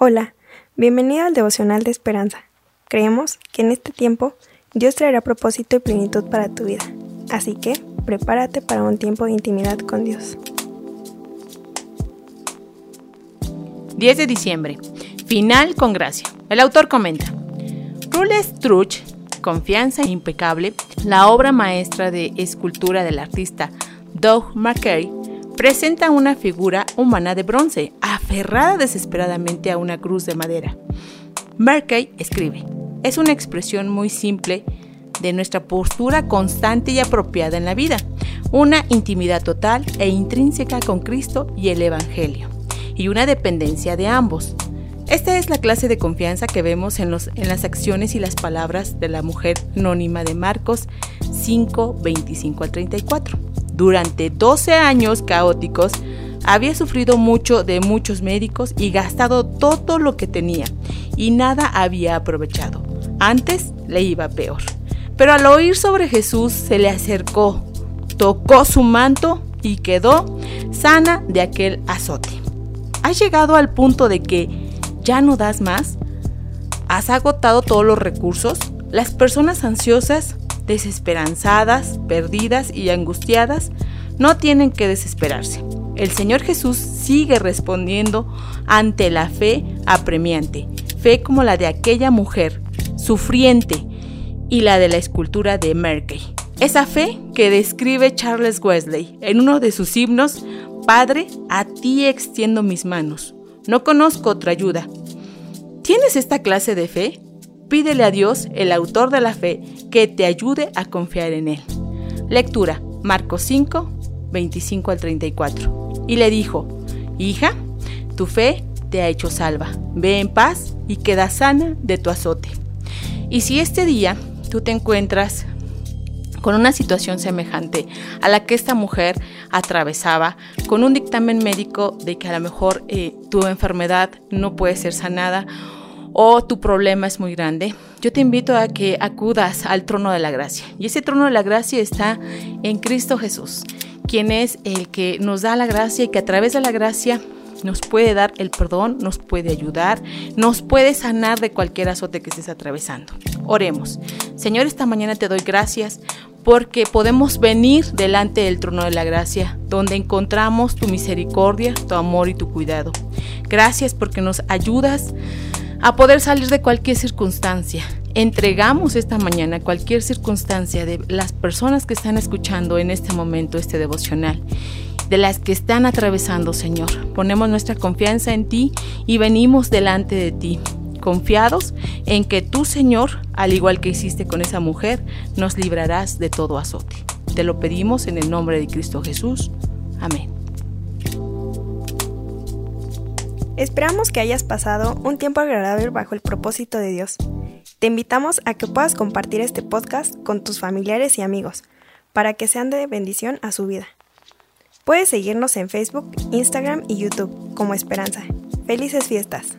Hola, bienvenido al devocional de esperanza. Creemos que en este tiempo Dios traerá propósito y plenitud para tu vida. Así que prepárate para un tiempo de intimidad con Dios. 10 de diciembre. Final con gracia. El autor comenta. Rule Struch, Confianza impecable, la obra maestra de escultura del artista Doug McKay, presenta una figura humana de bronce, aferrada desesperadamente a una cruz de madera. Merkey escribe, es una expresión muy simple de nuestra postura constante y apropiada en la vida, una intimidad total e intrínseca con Cristo y el Evangelio, y una dependencia de ambos. Esta es la clase de confianza que vemos en, en las acciones y las palabras de la mujer anónima de Marcos 5, 25 al 34. Durante 12 años caóticos, había sufrido mucho de muchos médicos y gastado todo lo que tenía, y nada había aprovechado. Antes le iba peor. Pero al oír sobre Jesús se le acercó, tocó su manto y quedó sana de aquel azote. ¿Has llegado al punto de que ya no das más? ¿Has agotado todos los recursos? Las personas ansiosas desesperanzadas, perdidas y angustiadas, no tienen que desesperarse. El Señor Jesús sigue respondiendo ante la fe apremiante, fe como la de aquella mujer sufriente y la de la escultura de Merkey. Esa fe que describe Charles Wesley en uno de sus himnos, Padre, a ti extiendo mis manos. No conozco otra ayuda. ¿Tienes esta clase de fe? Pídele a Dios, el autor de la fe, que te ayude a confiar en Él. Lectura, Marcos 5, 25 al 34. Y le dijo, Hija, tu fe te ha hecho salva. Ve en paz y queda sana de tu azote. Y si este día tú te encuentras con una situación semejante a la que esta mujer atravesaba, con un dictamen médico de que a lo mejor eh, tu enfermedad no puede ser sanada o tu problema es muy grande, yo te invito a que acudas al trono de la gracia. Y ese trono de la gracia está en Cristo Jesús, quien es el que nos da la gracia y que a través de la gracia nos puede dar el perdón, nos puede ayudar, nos puede sanar de cualquier azote que estés atravesando. Oremos. Señor, esta mañana te doy gracias porque podemos venir delante del trono de la gracia, donde encontramos tu misericordia, tu amor y tu cuidado. Gracias porque nos ayudas a poder salir de cualquier circunstancia. Entregamos esta mañana cualquier circunstancia de las personas que están escuchando en este momento este devocional, de las que están atravesando, Señor. Ponemos nuestra confianza en ti y venimos delante de ti, confiados en que tú, Señor, al igual que hiciste con esa mujer, nos librarás de todo azote. Te lo pedimos en el nombre de Cristo Jesús. Amén. Esperamos que hayas pasado un tiempo agradable bajo el propósito de Dios. Te invitamos a que puedas compartir este podcast con tus familiares y amigos, para que sean de bendición a su vida. Puedes seguirnos en Facebook, Instagram y YouTube como Esperanza. Felices fiestas.